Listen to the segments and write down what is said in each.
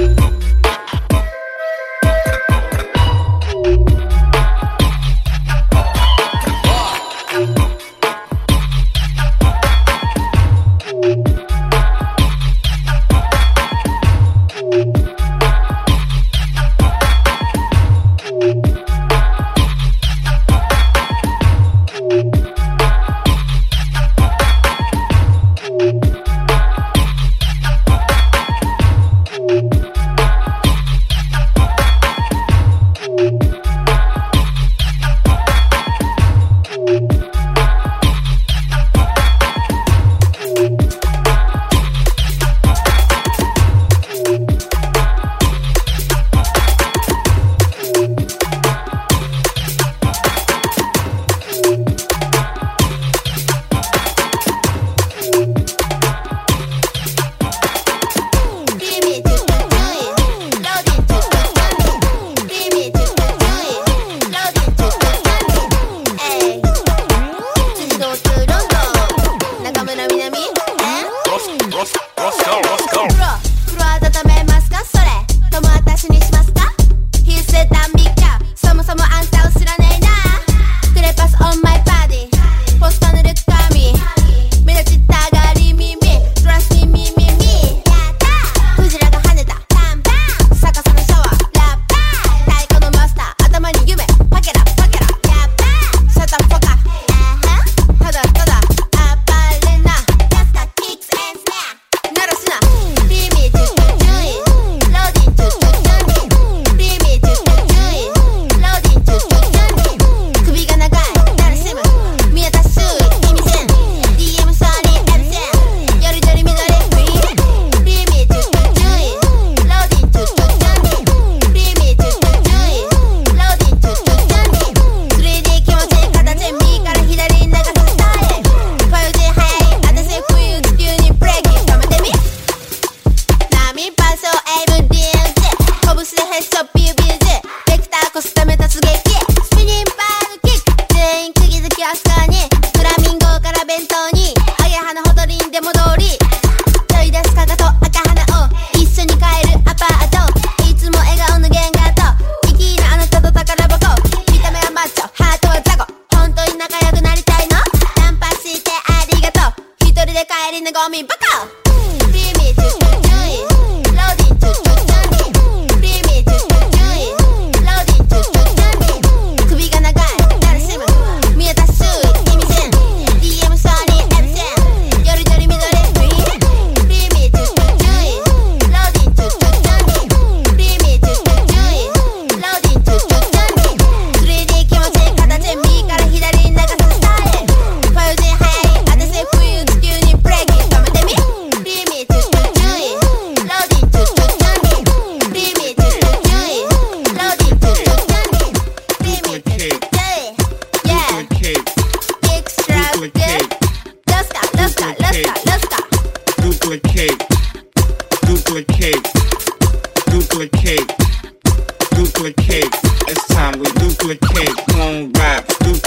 Boom.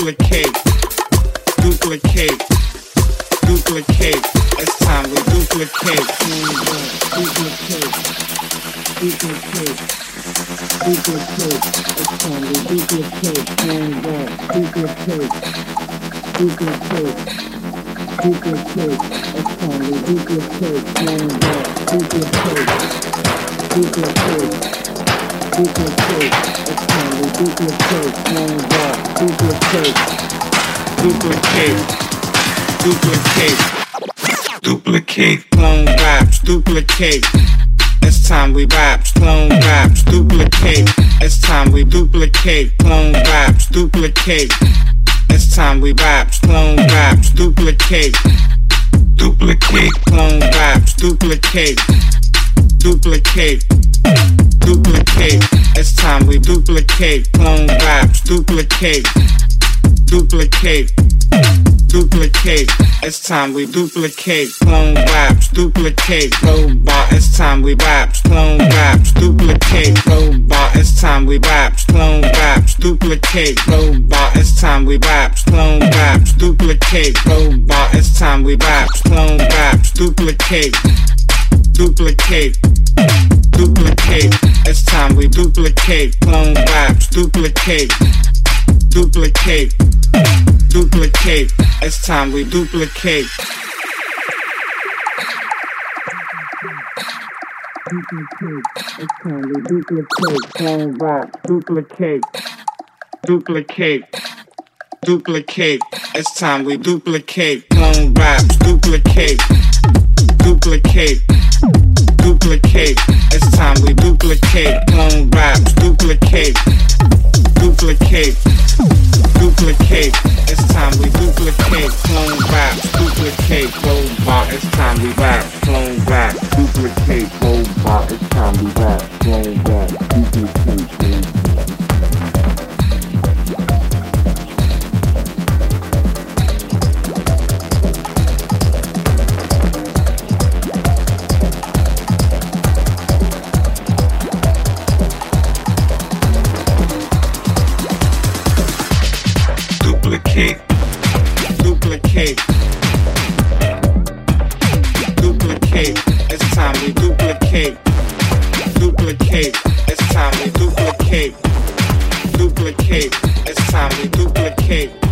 Duplicate, duplicate, duplicate. It's time we duplicate, duplicate, duplicate, duplicate. It's time we duplicate, duplicate, duplicate. Duplicate, it's time we duplicate, duplicate, duplicate, duplicate, it's time we duplicate, duplicate, duplicate, duplicate, duplicate, clone raps, duplicate. It's time we raps, clone raps, duplicate. It's time we duplicate, clone raps, duplicate. It's time we raps, clone raps, duplicate. Duplicate, clone raps, duplicate. Duplicate, duplicate. It's time we duplicate, clone raps, duplicate. Duplicate, duplicate. It's time we duplicate, clone raps, duplicate. Robot, it's time we raps, clone raps, duplicate. Robot, it's time we raps, clone raps, duplicate. Robot, it's time we raps, clone raps, duplicate. Robot, it's time we raps, clone raps, duplicate. Duplicate, duplicate. It's time we duplicate, clone raps, duplicate. Duplicate, duplicate. It's time we duplicate. Duplicate. It's time we duplicate. Clone rap. Duplicate. Duplicate. Duplicate. It's time we duplicate. Clone raps. Duplicate. Duplicate. Duplicate. It's time we duplicate. Clone raps. Duplicate. Duplicate. Duplicate. It's time we duplicate. Clone raps. Duplicate. Robot. It's time we rap. Clone rap. Duplicate. Robot. It's time we rap. Clone rap. Duplicate. Duplicate. Duplicate. It's time we duplicate. Duplicate. It's time we duplicate. Duplicate. It's time we. Duplicate.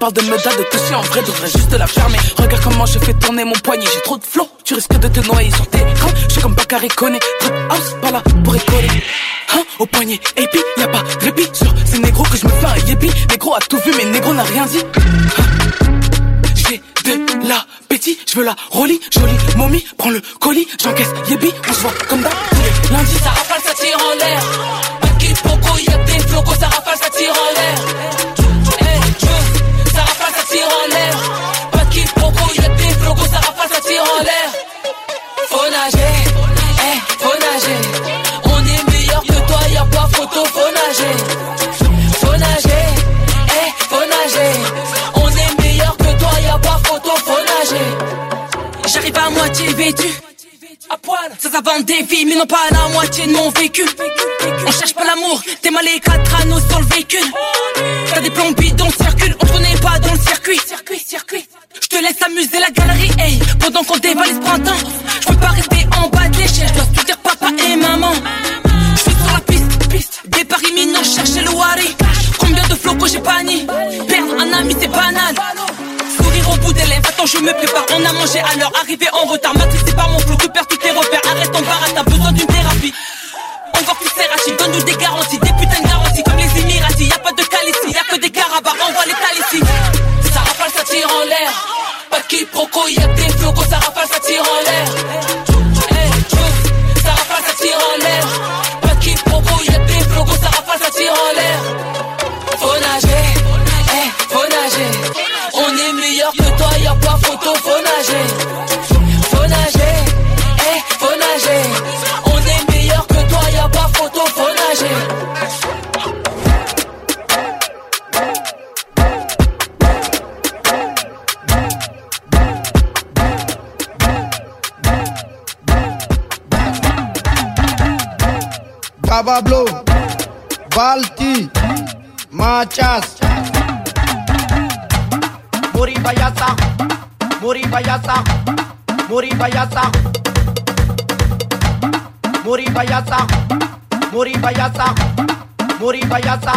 Parle de meda, de toucher en vrai, devrait juste la fermer. Regarde comment je fais tourner mon poignet, j'ai trop de flow. Tu risques de te noyer sur tes crans. Je suis comme Bakary Koné, trap house, pas là pour écoller. Hein, au poignet, et puis y a pas de répit sur ces négros que je me fais un yépi. Négro a tout vu, mais négro n'a rien dit. Hein, j'ai de l'appétit, je veux la rollie, jolie momie, prends le colis, j'encaisse yébi, on se voit comme d'hab lundis. Ça rafale, ça tire en l'air. À poil, ça vend des vies, mais non pas la moitié de mon vécu. On cherche pas l'amour, t'es mal les quatre anneaux sur le véhicule. T'as des plombs bidons, circule, on connaît pas dans le circuit. Circuit, circuit. Je te laisse amuser la galerie, hey, pendant qu'on dévalise printemps. Je peux pas rester en bas de l'échelle, je dois dire papa et maman. Je suis sur la piste, piste, départ imminent, chercher le wari. Combien de flocos j'ai banni? Perdre un ami c'est banal. Au bout des lèvres, attends je me prépare. On a mangé à l'heure, arrivé en retard. Matrixé par mon flou, tu perds tous tes repères. Arrête ton bar, t'as besoin d'une thérapie. Encore plus Serrachi, donne-nous des garanties. Des putains de garanties. Comme les Émiratis. Y'a pas de calici, y'a que des carabas. Envoie les talicis Ça rafale, ça tire en l'air. Pas de quiproquo, y'a des flocos. Ça rafale, ça tire en l'air Bayasa.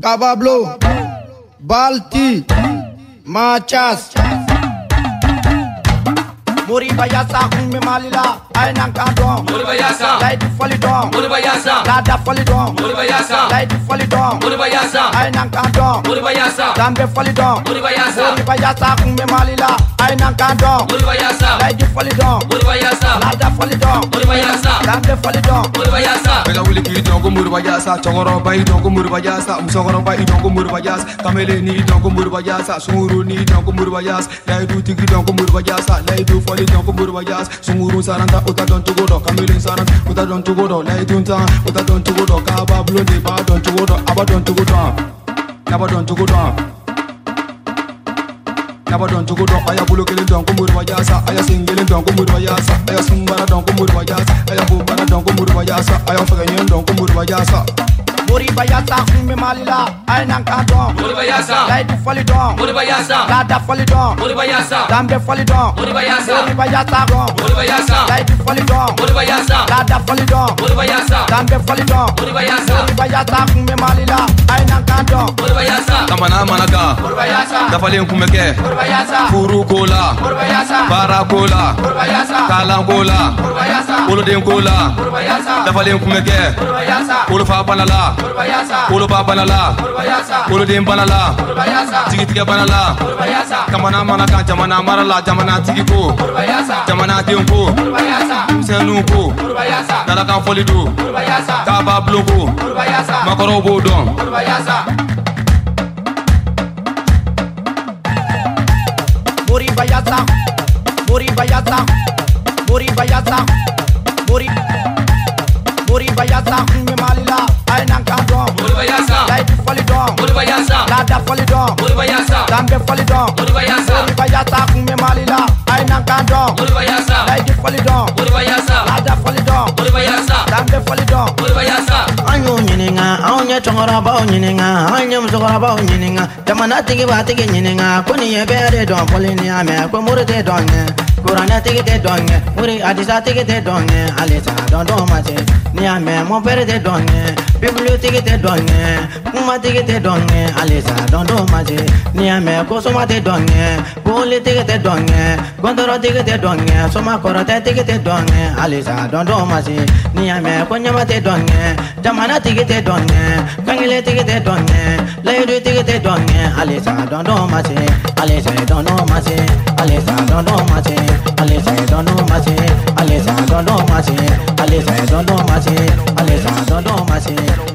Gabablo, Balti, Machas. Muribayasa Humimalila, Ainankadon, Muribayasa, Light Folidon, Muribayasa, Lada Folidon, Muribayasa, Light Folidon, Muribayasa, Ainankadon, Muribayasa, Dambe Folidon, Muribayasa, Muribayasa Humimalila, Ainankadon, Muribayasa, Light Folidon, Muribayasa, Lada Folidon, Muribayasa, Dambe Folidon, Muribayasa, Mega Willy Kidon, Muribayasa, Chongoro Bay, Muribayasa, Musogoro Bay, Muribayasa, Kamele Nidon, Muribayasa, Suru Nidon, Muribayasa, Laidu Tiki Don, Muribayasa, Laidu Folidon, don dɔn ko Moriba Yasa sunguru saranta o ta dɔn cogo dɔn kamalen saranta o ta dɔn cogo dɔn layidun tan o ta dɔn cogo dɔn kaba bulon de b'a dɔn cogo dɔn a b'a dɔn cogo dɔn n'a b'a dɔn cogo dɔn n'a b'a dɔn cogo dɔn a y'a kelen dɔn ko Moriba Yasa a y'a sen kelen dɔn ko Moriba Yasa a y'a sunbara dɔn ko Moriba Yasa a y'a bobara dɔn ko Moriba Yasa a y'a fɛgɛɲɛ dɔn ko Moriba Yasa Mori bayasa umbe malila aina kadon Mori bayasa Lady Folidon Mori bayasa Dada Folidon Mori bayasa Dambe Folidon Mori bayasa Mori bayasa Ron Mori bayasa Lady Folidon Mori bayasa Dada Folidon Mori bayasa Dambe Folidon Mori bayasa Mori bayasa umbe malila aina kadon Mori bayasa Kamana manaka Mori bayasa Dafalin kumeke Mori bayasa Furu kola Mori bayasa Bara kola Mori bayasa Kalan kola Mori bayasa Boloden kola Mori bayasa Dafalin kumeke Mori bayasa Kolofa panala Koloba balala, koloden balala, jigitigɛ balala, jamana mana kan jamana mara la jamana tigi ko, jamana den ko, misɛnninw ko, dalakan fɔli do, k'a b'a bulon ko, makɔrɔw b'o dɔn. Mori Bayasa, Mori Bayasa, Mori Bayasa, Mori Mori Bayasa. da fɔli don, moriba yaasa. dan don, fɔli dɔn. moriba malila, moriba yaasa kun bɛ mali la. don, ye nan kan don, moriba yaasa. layidu don, dɔn. moriba nininga, laada chongora, dɔn. nininga. Anye dan bɛ nininga. Tama moriba yaasa. an y'o ɲininka anw ye cɛkɔrɔbaw ɲininka anw ye musokɔrɔbaw ɲininka jamana tigi b'a tigi ɲininka ko nin ye bɛɛ de dɔn fɔli ni y'a mɛn ko mori tɛ dɔn tigi tɛ dɔn ye mori hadisa tigi tɛ dɔn ye halisa dɔn dɔn ma ni y'a mɛn mɔpɛri tɛ dɔn ye. Bibiliyotigi tɛ dɔn ɲɛ kumatigi tɛ dɔn ɲɛ halisa dɔn dɔn ma se ni y'a mɛn ko soma tɛ dɔn ɲɛ bolitigi tɛ dɔn ɲɛ gɔntɔrɔtigi tɛ dɔn ɲɛ soma kɔrɔtɛtigi tɛ dɔn ɲɛ halisa dɔn dɔn ma se ni y'a mɛn ko ɲama tɛ dɔn ɲɛ jamana tigi tɛ dɔn ɲɛ kangeletigi tɛ dɔn ɲɛ layidutigi tɛ dɔn ɲɛ halisa dɔn dɔn ma se halisa dɔn dɔn ma se halisa dɔn dɔn ma se alẹ́sàn ìdánná máa ṣe alẹ́sàn ìdánná máa ṣe alẹ́sàn ìdánná máa ṣe.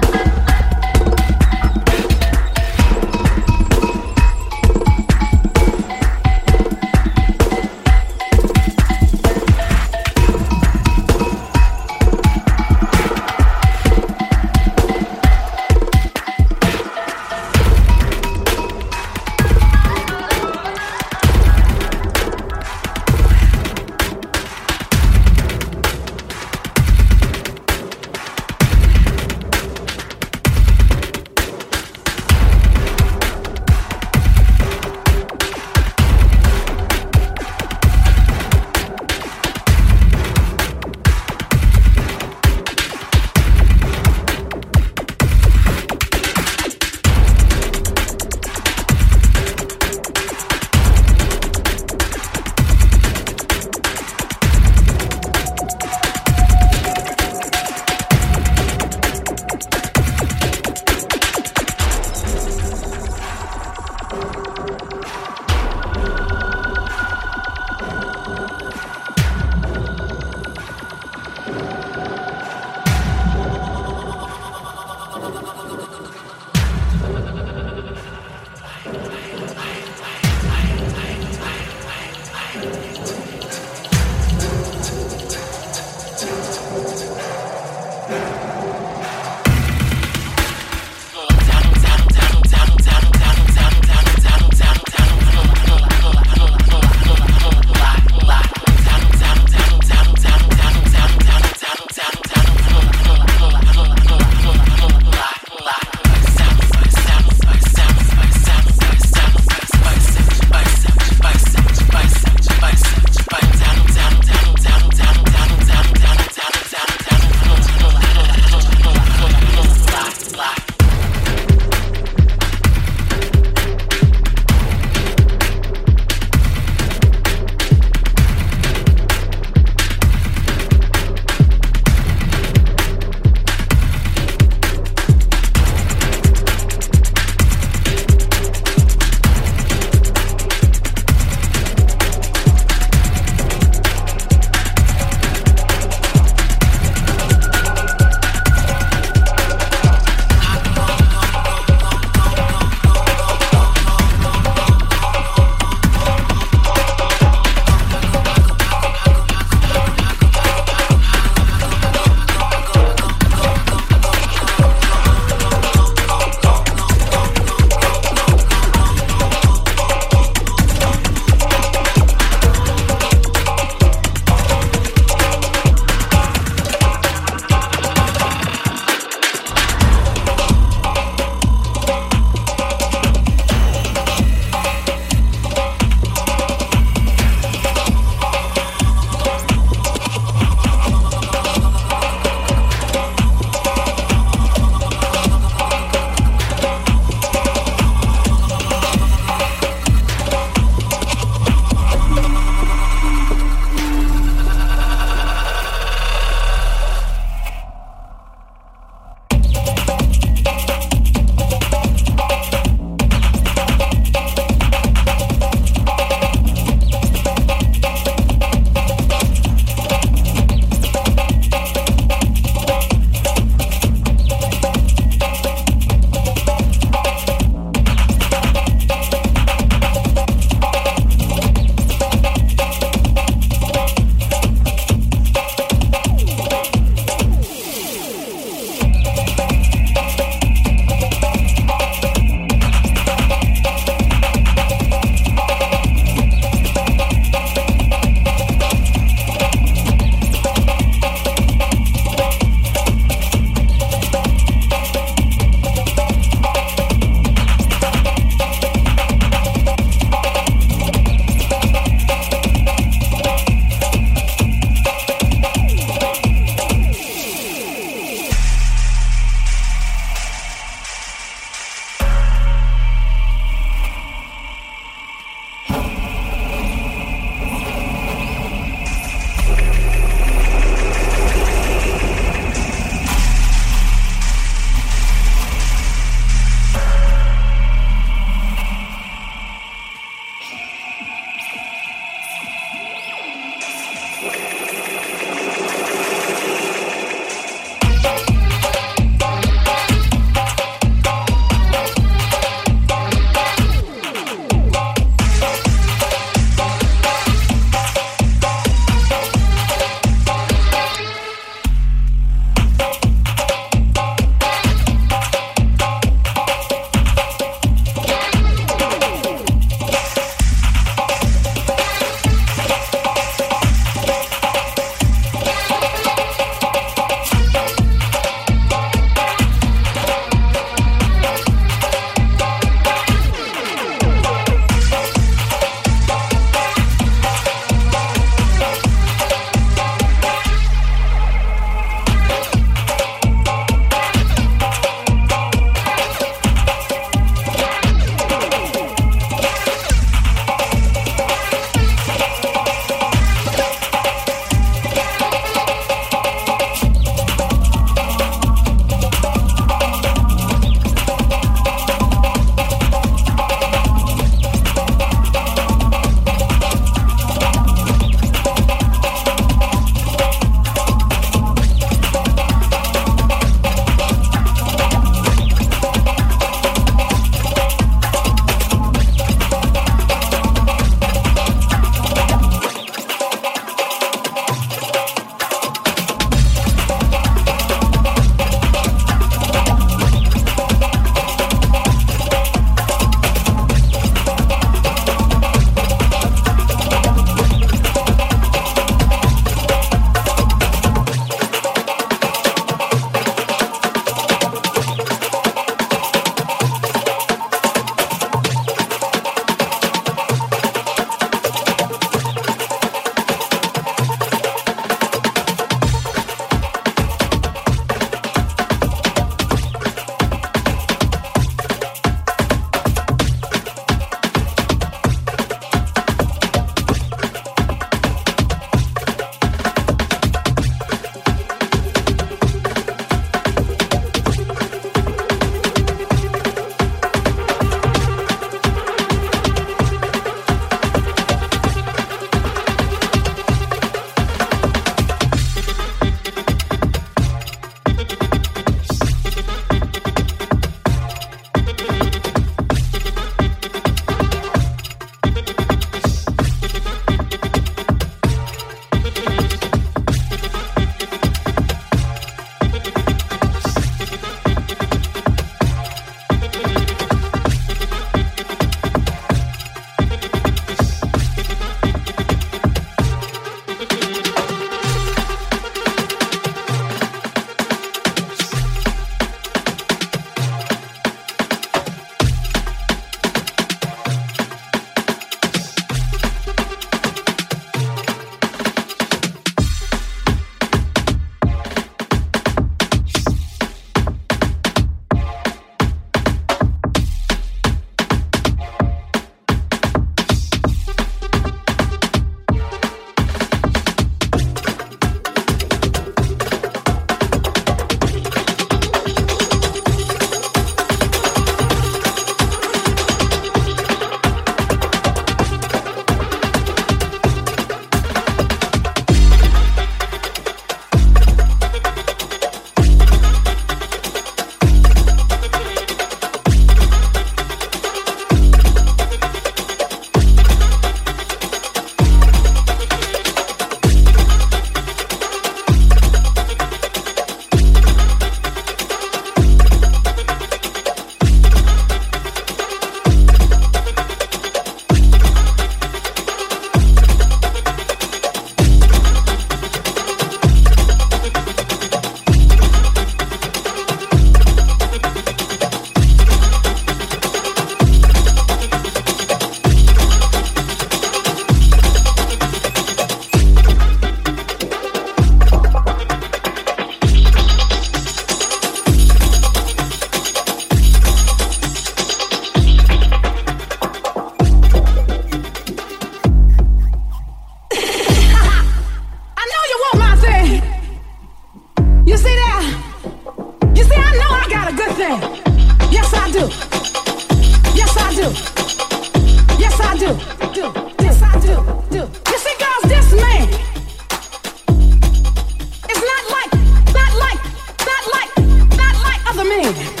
Goya.